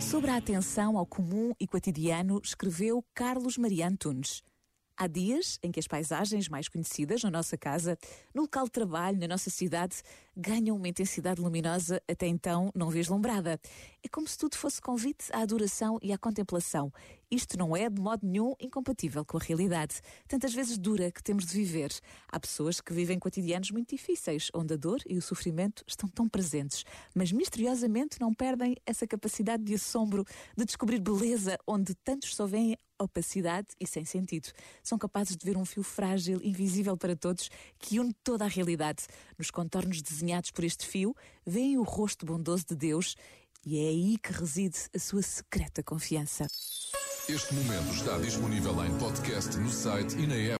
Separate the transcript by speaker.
Speaker 1: Sobre a atenção ao comum e cotidiano, escreveu Carlos Maria Antunes. Há dias em que as paisagens mais conhecidas na nossa casa, no local de trabalho, na nossa cidade, ganham uma intensidade luminosa até então não vislumbrada. É como se tudo fosse convite à adoração e à contemplação. Isto não é, de modo nenhum, incompatível com a realidade. Tantas vezes dura que temos de viver. Há pessoas que vivem cotidianos muito difíceis, onde a dor e o sofrimento estão tão presentes, mas misteriosamente não perdem essa capacidade de assombro, de descobrir beleza onde tantos só veem opacidade e sem sentido. São capazes de ver um fio frágil, invisível para todos, que une toda a realidade. Nos contornos desenhados por este fio, veem o rosto bondoso de Deus e é aí que reside a sua secreta confiança.
Speaker 2: Este momento está disponível em podcast no site e na app.